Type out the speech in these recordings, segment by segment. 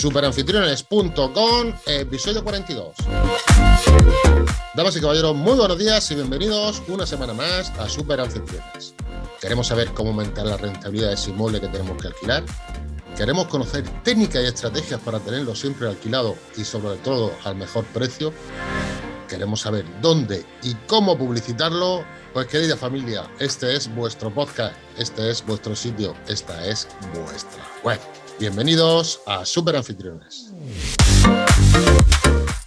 Superanfitriones.com, episodio 42. Damas y caballeros, muy buenos días y bienvenidos una semana más a Superanfitriones. Queremos saber cómo aumentar la rentabilidad de ese inmueble que tenemos que alquilar. Queremos conocer técnicas y estrategias para tenerlo siempre alquilado y sobre todo al mejor precio. Queremos saber dónde y cómo publicitarlo. Pues querida familia, este es vuestro podcast, este es vuestro sitio, esta es vuestra web. Bienvenidos a Super Anfitriones.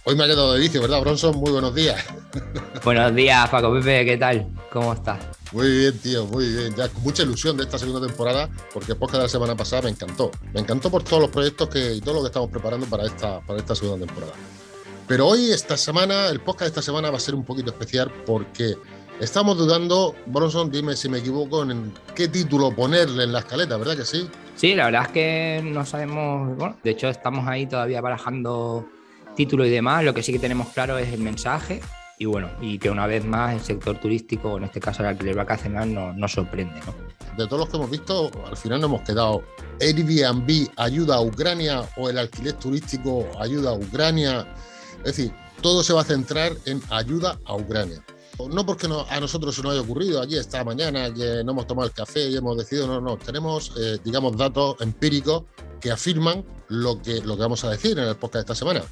Hoy me ha quedado de vicio, ¿verdad, Bronson? Muy buenos días. Buenos días, Paco Pepe, ¿qué tal? ¿Cómo estás? Muy bien, tío, muy bien. Ya con mucha ilusión de esta segunda temporada, porque el podcast de la semana pasada me encantó. Me encantó por todos los proyectos que, y todo lo que estamos preparando para esta, para esta segunda temporada. Pero hoy, esta semana, el podcast de esta semana va a ser un poquito especial porque estamos dudando, Bronson, dime si me equivoco, en qué título ponerle en la escaleta, ¿verdad que sí? Sí, la verdad es que no sabemos, bueno, de hecho estamos ahí todavía barajando título y demás, lo que sí que tenemos claro es el mensaje y bueno, y que una vez más el sector turístico, en este caso el alquiler vacacional, nos no sorprende, ¿no? De todos los que hemos visto, al final nos hemos quedado Airbnb ayuda a Ucrania o el alquiler turístico ayuda a Ucrania. Es decir, todo se va a centrar en ayuda a Ucrania. No porque no, a nosotros se nos haya ocurrido aquí esta mañana que no hemos tomado el café y hemos decidido, no, no, tenemos, eh, digamos, datos empíricos que afirman lo que, vamos a decir en el podcast de esta semana.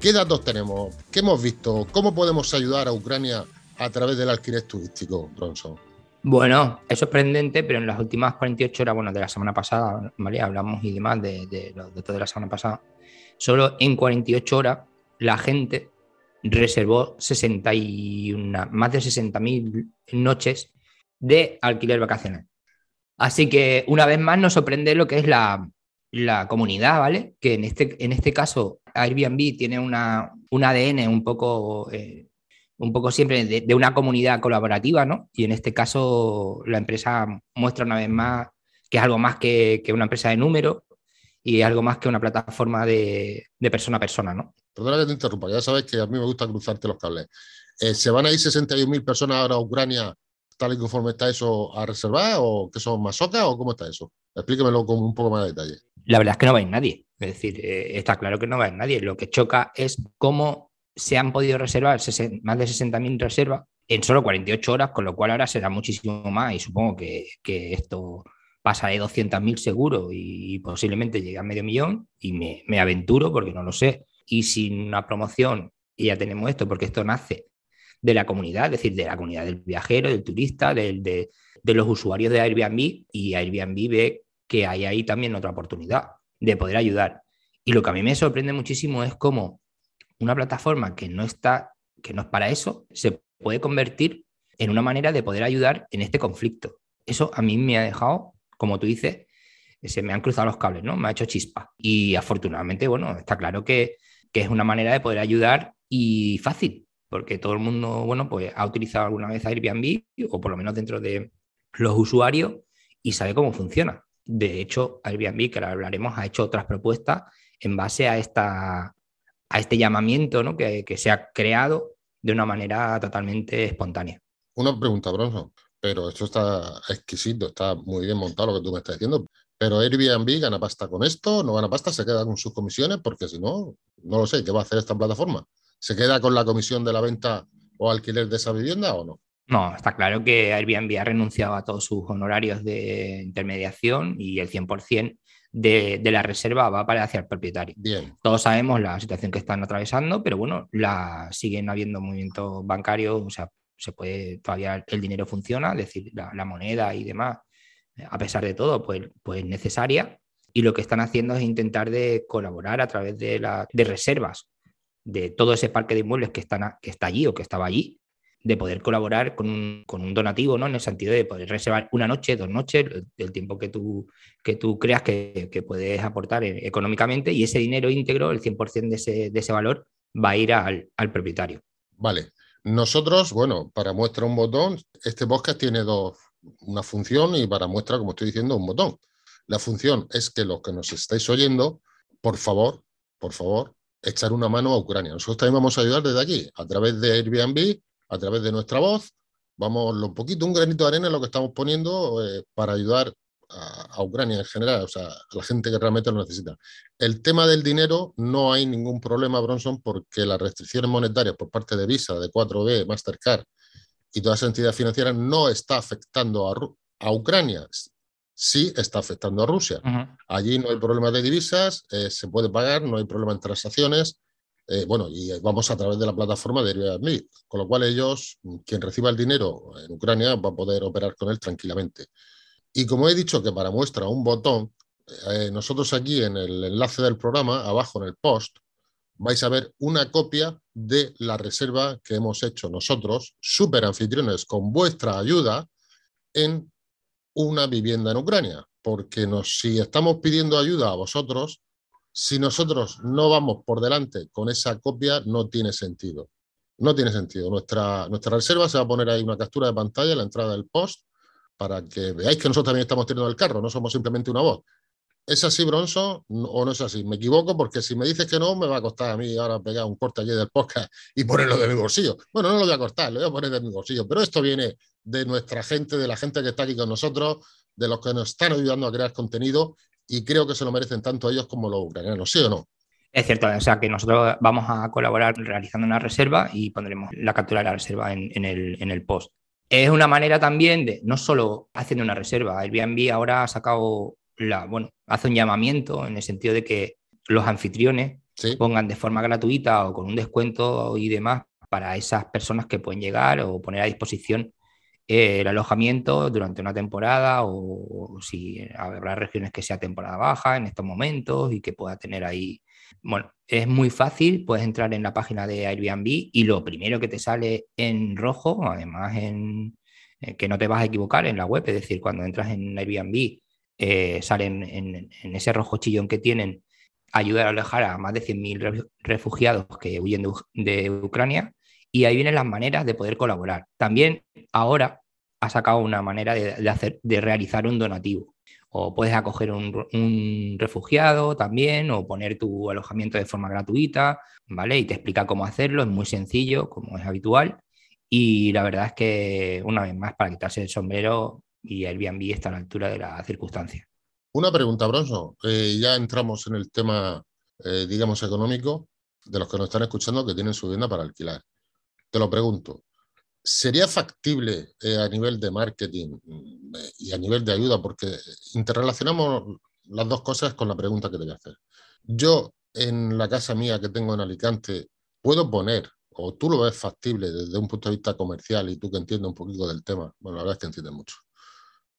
¿Qué datos tenemos? ¿Qué hemos visto? ¿Cómo podemos ayudar a Ucrania a través del alquiler turístico, Bronson? Bueno, es sorprendente, pero en las últimas 48 horas, bueno, de la semana pasada, María, hablamos y demás de, de los datos de la semana pasada, solo en 48 horas la gente reservó 61, más de 60.000 noches de alquiler vacacional. Así que una vez más nos sorprende lo que es la, la comunidad, ¿vale? Que en este, en este caso Airbnb tiene una, un ADN un poco, eh, un poco siempre de, de, una comunidad colaborativa, ¿no? Y en este caso la empresa muestra una vez más que es algo más que, que una empresa de número y algo más que una plataforma de, de persona a persona, ¿no? Perdona que te interrumpa, ya sabes que a mí me gusta cruzarte los cables. Eh, ¿Se van a ir 61.000 personas ahora a Ucrania tal y conforme está eso a reservar o que son masocas o cómo está eso? Explíquemelo con un poco más de detalle. La verdad es que no va a ir nadie. Es decir, eh, está claro que no va a ir nadie. Lo que choca es cómo se han podido reservar más de 60.000 reservas en solo 48 horas, con lo cual ahora será muchísimo más y supongo que, que esto pasa de 200.000 seguro y, posiblemente llegue a medio millón y me, me aventuro porque no lo sé y sin una promoción, y ya tenemos esto, porque esto nace de la comunidad, es decir, de la comunidad del viajero, del turista, del, de, de, los usuarios de Airbnb, y Airbnb ve que hay ahí también otra oportunidad de poder ayudar. Y lo que a mí me sorprende muchísimo es cómo una plataforma que no está, que no es para eso, se puede convertir en una manera de poder ayudar en este conflicto. Eso a mí me ha dejado, como tú dices, se me han cruzado los cables, ¿no? Me ha hecho chispa. Y afortunadamente, bueno, está claro que que es una manera de poder ayudar y fácil, porque todo el mundo, bueno, pues ha utilizado alguna vez Airbnb o por lo menos dentro de los usuarios y sabe cómo funciona. De hecho, Airbnb, que ahora hablaremos, ha hecho otras propuestas en base a, esta, a este llamamiento ¿no? que, que se ha creado de una manera totalmente espontánea. Una pregunta, Bronson, pero esto está exquisito, está muy bien montado lo que tú me estás diciendo. Pero Airbnb gana pasta con esto, no gana pasta, se queda con sus comisiones, porque si no, no lo sé, ¿qué va a hacer esta plataforma? ¿Se queda con la comisión de la venta o alquiler de esa vivienda o no? No, está claro que Airbnb ha renunciado a todos sus honorarios de intermediación y el 100% de, de, la reserva va para hacia el propietario. Bien. Todos sabemos la situación que están atravesando, pero bueno, la, siguen habiendo movimientos bancarios, o sea, se puede, todavía el dinero funciona, es decir, la, moneda y demás a pesar de todo, pues, pues necesaria. Y lo que están haciendo es intentar de colaborar a través de, la, de reservas de todo ese parque de inmuebles que, están que está allí o que estaba allí, de poder colaborar con un, con un, donativo, ¿no? En el sentido de poder reservar una noche, dos noches, el tiempo que tú, que tú creas que, que puedes aportar económicamente y ese dinero íntegro, el 100% de ese, de ese valor, va a ir al, al propietario. Vale. Nosotros, bueno, para muestra un botón, este podcast tiene dos, una función y para muestra, como estoy diciendo, un botón. La función es que los que nos estáis oyendo, por favor, por favor, echar una mano a Ucrania. Nosotros también vamos a ayudar desde aquí, a través de Airbnb, a través de nuestra voz. Vamos, un poquito, un granito de arena en lo que estamos poniendo eh, para ayudar a, Ucrania en general, o sea, a la gente que realmente lo necesita. El tema del dinero no hay ningún problema, Bronson, porque las restricciones monetarias por parte de Visa, de 4B, Mastercard y todas las entidades financieras no está afectando a, Ucrania. Sí está afectando a Rusia. Allí no hay problema de divisas, eh, se puede pagar, no hay problema en transacciones. Eh, bueno, y vamos a través de la plataforma de Airbnb, con lo cual ellos, quien reciba el dinero en Ucrania, va a poder operar con él tranquilamente. Y como he dicho que para muestra un botón, eh, nosotros aquí en el enlace del programa, abajo en el post, vais a ver una copia de la reserva que hemos hecho nosotros, super anfitriones, con vuestra ayuda en una vivienda en Ucrania. Porque si estamos pidiendo ayuda a vosotros, si nosotros no vamos por delante con esa copia, no tiene sentido. No tiene sentido. Nuestra, nuestra reserva se va a poner ahí una captura de pantalla en la entrada del post para que veáis que nosotros también estamos teniendo el carro, no somos simplemente una voz. ¿Es así, Bronson, o no es así? Me equivoco porque si me dices que no, me va a costar a mí ahora pegar un corte allí del podcast y ponerlo de mi bolsillo. Bueno, no lo voy a cortar, lo voy a poner de mi bolsillo, pero esto viene de nuestra gente, de la gente que está aquí con nosotros, de los que nos están ayudando a crear contenido y creo que se lo merecen tanto ellos como los ucranianos, ¿sí o no? Es cierto, o sea que nosotros vamos a colaborar realizando una reserva y pondremos la captura de la reserva en, el, en el post. Es una manera también de, no solo haciendo una reserva, Airbnb ahora ha sacado la, bueno, hace un llamamiento en el sentido de que los anfitriones pongan de forma gratuita o con un descuento y demás para esas personas que pueden llegar o poner a disposición eh, el alojamiento durante una temporada o, si habrá regiones que sea temporada baja en estos momentos y que pueda tener ahí. Bueno, es muy fácil, puedes entrar en la página de Airbnb y lo primero que te sale en rojo, además en eh, que no te vas a equivocar en la web, es decir, cuando entras en Airbnb eh, salen en, ese rojo chillón que tienen ayudar a alejar a más de 100.000 refugiados que huyen de, Ucrania y ahí vienen las maneras de poder colaborar. También ahora ha sacado una manera de, hacer, de realizar un donativo. O puedes acoger un, un, refugiado también, o poner tu alojamiento de forma gratuita, ¿vale? Y te explica cómo hacerlo, es muy sencillo, como es habitual. Y la verdad es que, una vez más, para quitarse el sombrero, y Airbnb está a la altura de la circunstancia. Una pregunta, Bronzo. Eh, ya entramos en el tema, eh, digamos, económico de los que nos están escuchando que tienen su vivienda para alquilar. Te lo pregunto. ¿Sería factible eh, a nivel de marketing y a nivel de ayuda? Porque interrelacionamos las dos cosas con la pregunta que te voy a hacer. Yo, en la casa mía que tengo en Alicante, puedo poner, o tú lo ves factible desde un punto de vista comercial y tú que entiendes un poquito del tema, bueno, la verdad es que entiendes mucho,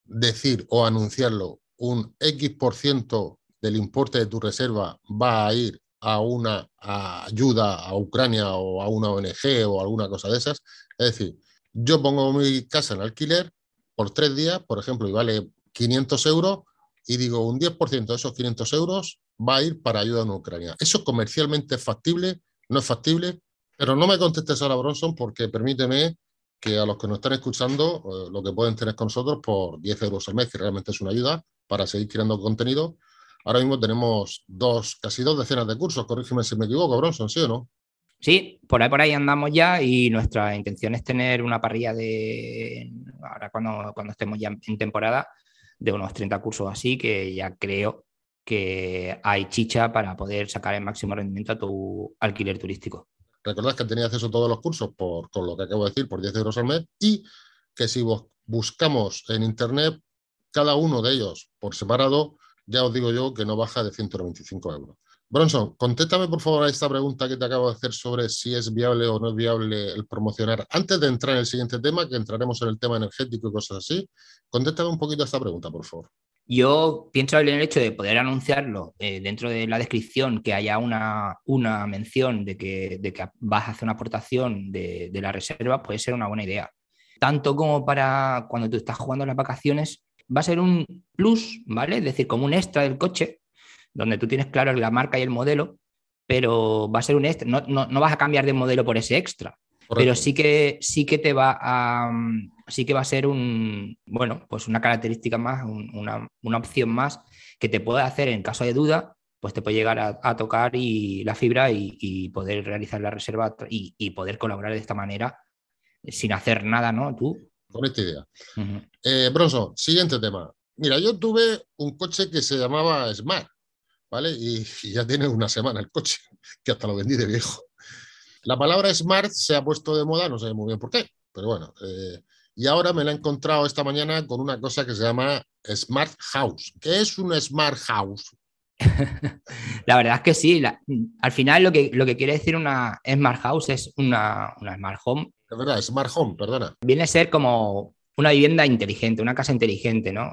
decir o anunciarlo, un X por ciento del importe de tu reserva va a ir a una ayuda a Ucrania o a una ONG o alguna cosa de esas. Es decir, yo pongo mi casa en alquiler por tres días, por ejemplo, y vale 500 euros, y digo, un 10% de esos 500 euros va a ir para ayuda en Ucrania. ¿Eso comercialmente es factible? ¿No es factible? Pero no me contestes ahora, Bronson, porque permíteme que a los que nos están escuchando eh, lo que pueden tener con nosotros por 10 euros al mes, que realmente es una ayuda para seguir creando contenido. Ahora mismo tenemos dos, casi dos decenas de cursos, corrígeme si me equivoco, Bronson, ¿sí o no? Sí, por ahí por ahí andamos ya y nuestra intención es tener una parrilla de, ahora cuando, cuando estemos ya en temporada, de unos 30 cursos así, que ya creo que hay chicha para poder sacar el máximo rendimiento a tu alquiler turístico. Recordad que tenéis acceso a todos los cursos por, con lo que acabo de decir, por 10 euros al mes y que si buscamos en Internet, cada uno de ellos por separado, ya os digo yo que no baja de 125 euros. Bronson, contéstame por favor a esta pregunta que te acabo de hacer sobre si es viable o no es viable el promocionar. Antes de entrar en el siguiente tema, que entraremos en el tema energético y cosas así, contéstame un poquito a esta pregunta, por favor. Yo pienso en el hecho de poder anunciarlo eh, dentro de la descripción, que haya una, una mención de que, de que, vas a hacer una aportación de, de, la reserva, puede ser una buena idea. Tanto como para cuando tú estás jugando las vacaciones, va a ser un plus, ¿vale? Es decir, como un extra del coche, donde tú tienes claro la marca y el modelo, pero va a ser un extra. No, no, no vas a cambiar de modelo por ese extra, pero sí que, sí que te va a, sí que va a ser un, bueno, pues una característica más, una, opción más que te puede hacer en caso de duda, pues te puede llegar a, tocar y la fibra y, poder realizar la reserva y, poder colaborar de esta manera sin hacer nada, ¿no? Tú. Con esta idea. Eh, Bronson, siguiente tema. Mira, yo tuve un coche que se llamaba Smart, ¿vale? Y, ya tiene una semana el coche, que hasta lo vendí de viejo. La palabra Smart se ha puesto de moda, no sé muy bien por qué, pero bueno. Eh, y ahora me la he encontrado esta mañana con una cosa que se llama Smart House. ¿Qué es un Smart House? la verdad es que sí. al final lo que, lo que quiere decir una Smart House es una, una Smart Home. Es verdad, Smart Home, perdona. Viene a ser como una vivienda inteligente, una casa inteligente, ¿no?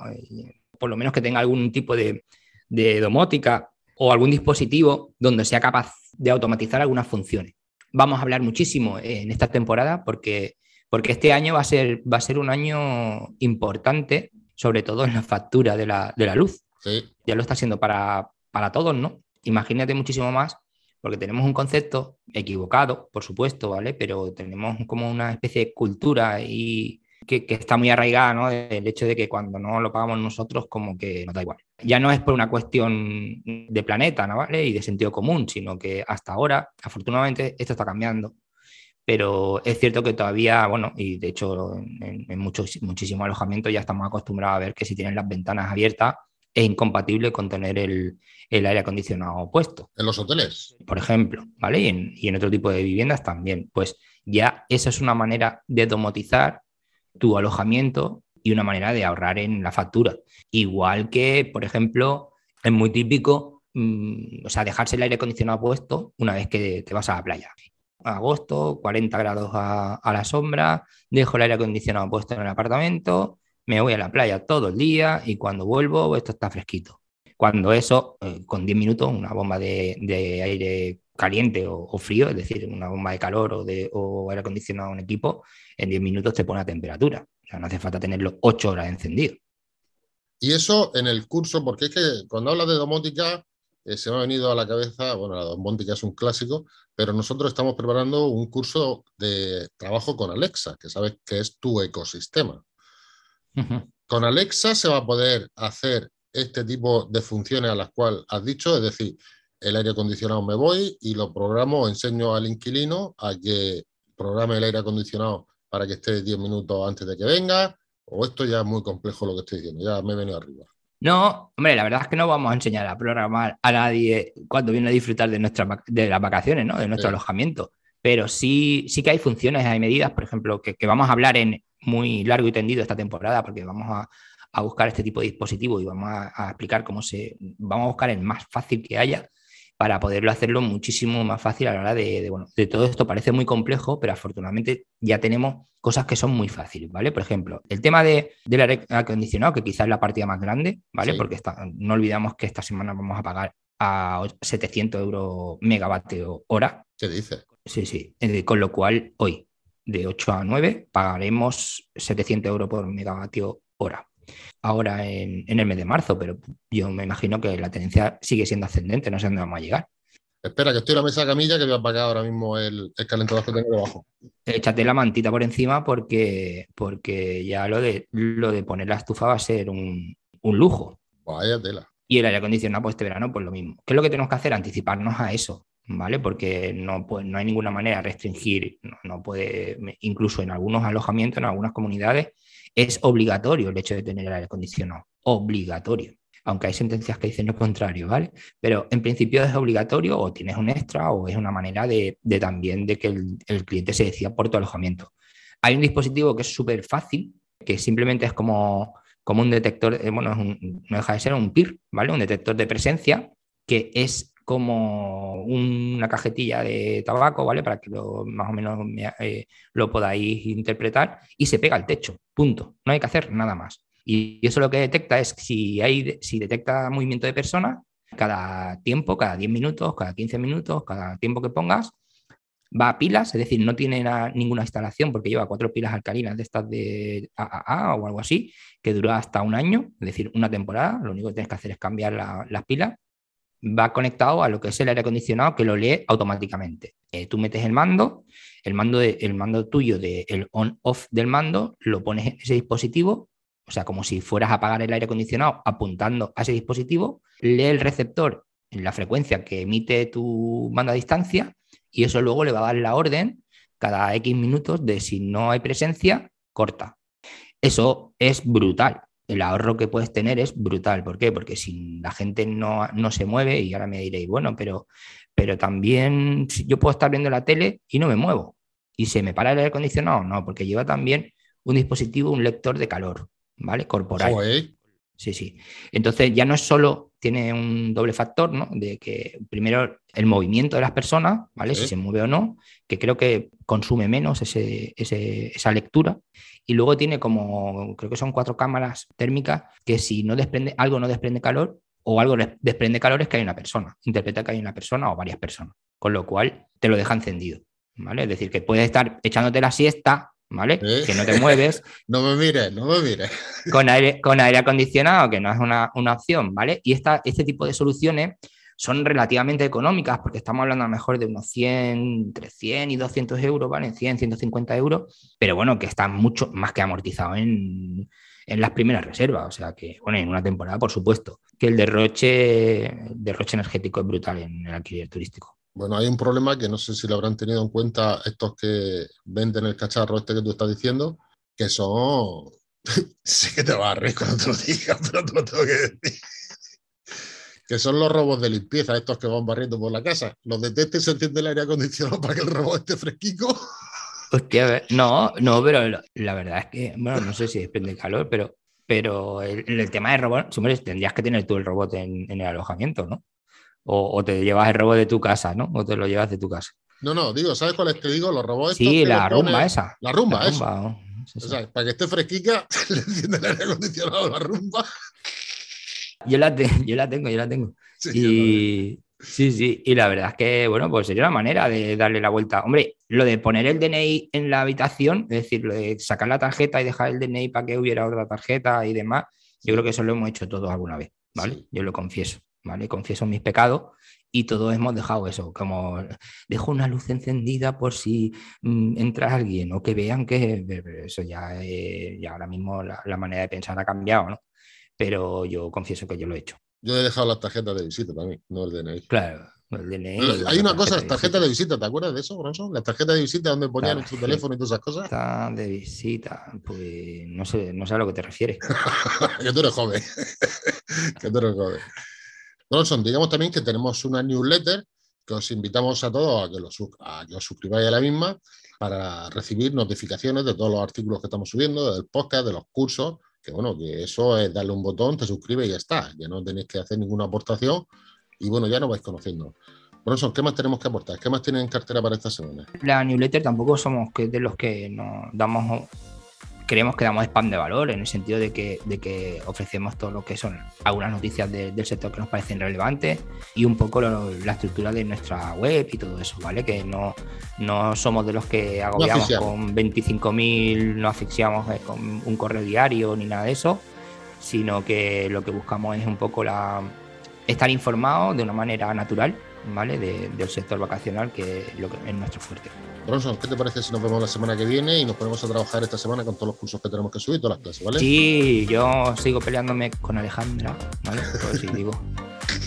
Por lo menos que tenga algún tipo de, de domótica o algún dispositivo donde sea capaz de automatizar algunas funciones. Vamos a hablar muchísimo en esta temporada porque, porque este año va a, ser, va a ser un año importante, sobre todo en la factura de la, de la luz. Ya lo está haciendo para, para todos, ¿no? Imagínate muchísimo más porque tenemos un concepto equivocado, por supuesto, ¿vale? Pero tenemos como una especie de cultura y que, está muy arraigada, ¿no? El hecho de que cuando no lo pagamos nosotros, como que nos da igual. Ya no es por una cuestión de planeta, ¿no? ¿Vale? Y de sentido común, sino que hasta ahora, afortunadamente, esto está cambiando. Pero es cierto que todavía, bueno, y de hecho en, muchos, muchísimos alojamientos ya estamos acostumbrados a ver que si tienen las ventanas abiertas, es incompatible con tener el, aire acondicionado puesto. En los hoteles. Por ejemplo, ¿vale? Y en, otro tipo de viviendas también. Pues ya esa es una manera de domotizar tu alojamiento y una manera de ahorrar en la factura. Igual que, por ejemplo, es muy típico, mm, o sea, dejarse el aire acondicionado puesto una vez que te vas a la playa. Agosto, 40 grados a, a la sombra, dejo el aire acondicionado puesto en el apartamento, me voy a la playa todo el día y cuando vuelvo esto está fresquito. Cuando eso, eh, con 10 minutos, una bomba de, aire caliente o, frío, es decir, una bomba de calor o, de, o aire acondicionado a un equipo, en 10 minutos te pone a temperatura. O sea, no hace falta tenerlo 8 horas encendido. Y eso en el curso, porque es que cuando hablas de domótica, eh, se me ha venido a la cabeza, bueno, la domótica es un clásico, pero nosotros estamos preparando un curso de trabajo con Alexa, que sabes que es tu ecosistema. Con Alexa se va a poder hacer este tipo de funciones a las cuales has dicho, es decir, el aire acondicionado me voy y lo programo, enseño al inquilino a que programe el aire acondicionado para que esté 10 minutos antes de que venga, o esto ya es muy complejo lo que estoy diciendo, ya me he venido arriba. No, hombre, la verdad es que no vamos a enseñar a programar a nadie cuando viene a disfrutar de, nuestra, de las vacaciones, ¿no? de nuestro alojamiento, pero sí, sí que hay funciones, hay medidas, por ejemplo, que vamos a hablar en, muy largo y tendido esta temporada porque vamos a, buscar este tipo de dispositivo y vamos a, explicar cómo se, vamos a buscar el más fácil que haya para poderlo hacerlo muchísimo más fácil a la hora de, bueno, de todo esto. Parece muy complejo, pero afortunadamente ya tenemos cosas que son muy fáciles, ¿vale? Por ejemplo, el tema de, del aire acondicionado, que quizás es la partida más grande, ¿vale? Porque no olvidamos que esta semana vamos a pagar a 700 euros megavatio hora. ¿Qué dice? Sí, sí. Eh, con lo cual, hoy, de 8 a 9 pagaremos 700 euros por megavatio hora. Ahora en, el mes de marzo, pero yo me imagino que la tendencia sigue siendo ascendente, no sé dónde vamos a llegar. Espera, que estoy en la mesa de camilla que voy a apagar ahora mismo el, el calentador que tengo debajo. Échate la mantita por encima porque, porque ya lo de, lo de poner la estufa va a ser un, lujo. Vaya tela. Y el aire acondicionado, pues este verano, pues lo mismo. ¿Qué es lo que tenemos que hacer? Anticiparnos a eso. ¿Vale? Porque no, no hay ninguna manera de restringir, no, puede, incluso en algunos alojamientos, en algunas comunidades, es obligatorio el hecho de tener el aire acondicionado, obligatorio. Aunque hay sentencias que dicen lo contrario, ¿vale? Pero en principio es obligatorio o tienes un extra o es una manera de, también de que el, cliente se decida por tu alojamiento. Hay un dispositivo que es súper fácil, que simplemente es como, como un detector, eh, bueno, no deja de ser un PIR, ¿vale? Un detector de presencia que es como una cajetilla de tabaco, ¿vale? Para que lo, más o menos eh, lo podáis interpretar y se pega al techo, punto. No hay que hacer nada más. Y eso lo que detecta es si, hay, si detecta movimiento de personas, cada tiempo, cada 10 minutos, cada 15 minutos, cada tiempo que pongas, va a pilas, es decir, no tiene ninguna instalación porque lleva cuatro pilas alcalinas de estas de AAA o algo así, que dura hasta un año, es decir, una temporada. Lo único que tienes que hacer es cambiar las pilas va conectado a lo que es el aire acondicionado que lo lee automáticamente. Eh, tú metes el mando, el mando, de, el mando tuyo del on-off del mando, lo pones en ese dispositivo, o sea, como si fueras a apagar el aire acondicionado apuntando a ese dispositivo, lee el receptor en la frecuencia que emite tu mando a distancia y eso luego le va a dar la orden cada X minutos de si no hay presencia, corta. Eso es brutal el ahorro que puedes tener es brutal. ¿Por qué? Porque si la gente no, no se mueve, y ahora me diréis, bueno, pero, pero también yo puedo estar viendo la tele y no me muevo. ¿Y se me para el aire acondicionado? No, porque lleva también un dispositivo, un lector de calor, ¿vale? Corporal. Sí, sí. Entonces ya no es solo, tiene un doble factor, ¿no? De que primero el movimiento de las personas, ¿vale? Si se mueve o no, que creo que consume menos ese, esa lectura. Y luego tiene como, creo que son cuatro cámaras térmicas, que si no desprende, algo no desprende calor o algo desprende calor es que hay una persona. Interpreta que hay una persona o varias personas. Con lo cual te lo deja encendido. ¿Vale? Es decir, que puedes estar echándote la siesta ¿vale? Que no te mueves. no me mires, no me mires. con, aire, con aire acondicionado, que no es una, opción, ¿vale? Y esta, este tipo de soluciones son relativamente económicas, porque estamos hablando a lo mejor de unos 100, entre 100 y 200 euros, ¿vale? 100, 150 euros, pero bueno, que están mucho más que amortizados en, en las primeras reservas, o sea que, bueno, en una temporada, por supuesto, que el derroche, derroche energético es brutal en el alquiler turístico. Bueno, hay un problema que no sé si lo habrán tenido en cuenta estos que venden el cacharro este que tú estás diciendo, que son... sí que te vas a reír cuando te lo diga, pero te lo tengo que decir. Que son los robos de limpieza, estos que van barriendo por la casa. Los detectes se enciende el aire acondicionado para que el robot esté fresquico. Hostia, no, no, pero la verdad es que, bueno, no sé si depende del calor, pero, pero el, tema de robot, tendrías que tener tú el robot en el alojamiento, ¿no? o, te llevas el robot de tu casa, ¿no? O te lo llevas de tu casa. No, no, digo, ¿sabes cuál es? Te digo, los robots. Sí, la rumba esa. La rumba, esa. O sea, para que esté fresquica, le enciende el aire acondicionado a la rumba. Yo la, yo la tengo, yo la tengo. Sí, y, sí, sí, y la verdad es que, bueno, pues sería una manera de darle la vuelta. Hombre, lo de poner el DNI en la habitación, es decir, lo de sacar la tarjeta y dejar el DNI para que hubiera otra tarjeta y demás, yo creo que eso lo hemos hecho todos alguna vez, ¿vale? Yo lo confieso. ¿vale? Confieso mis pecados y todos hemos dejado eso, como dejo una luz encendida por si mm, entra alguien o que vean que eso ya, ya ahora mismo la, manera de pensar ha cambiado, ¿no? Pero yo confieso que yo lo he hecho. Yo he dejado las tarjetas de visita también, no el DNI. Claro, el DNI. Hay una cosa, las tarjetas de visita, ¿te acuerdas de eso, Bronson? Las tarjetas de visita donde ponían tu teléfono y todas esas cosas. Tarjeta de visita, pues no sé, no sé a lo que te refieres. que tú eres joven. que tú eres joven. Bronson, digamos también que tenemos una newsletter que os invitamos a todos a que, os suscribáis a la misma para recibir notificaciones de todos los artículos que estamos subiendo, del podcast, de los cursos, que bueno, que eso es darle un botón, te suscribes y ya está, ya no tenéis que hacer ninguna aportación y bueno, ya nos vais conociendo. Bronson, ¿qué más tenemos que aportar? ¿Qué más tienen en cartera para esta semana? La newsletter tampoco somos de los que nos damos creemos que damos spam de valor en el sentido de que, de que ofrecemos todo lo que son algunas noticias del sector que nos parecen relevantes y un poco la estructura de nuestra web y todo eso, ¿vale? Que no, no somos de los que agobiamos con 25.000, no asfixiamos eh, con un correo diario ni nada de eso, sino que lo que buscamos es un poco la, estar informados de una manera natural, ¿vale? del sector vacacional, que es, lo que es nuestro fuerte. Bronson, ¿qué te parece si nos vemos la semana que viene y nos ponemos a trabajar esta semana con todos los cursos que tenemos que subir, todas las clases, ¿vale? Sí, yo sigo peleándome con Alejandra, ¿vale? si digo,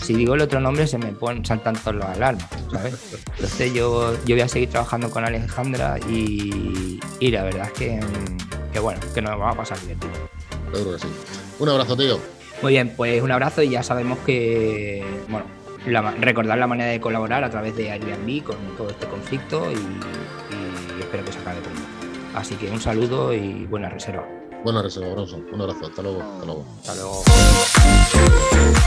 si digo el otro nombre se me ponen saltan todas las alarmas, ¿sabes? Entonces yo, yo voy a seguir trabajando con Alejandra y, y la verdad es que, que, bueno, que nos va a pasar divertido. Seguro que sí. Un abrazo, tío. Muy bien, pues un abrazo y ya sabemos que, bueno, recordar la manera de colaborar a través de Airbnb con todo este conflicto y, espero que se acabe pronto. Así que un saludo y buena reserva. Buena reserva, Bronson. Un abrazo. Hasta luego. Hasta luego. Hasta luego.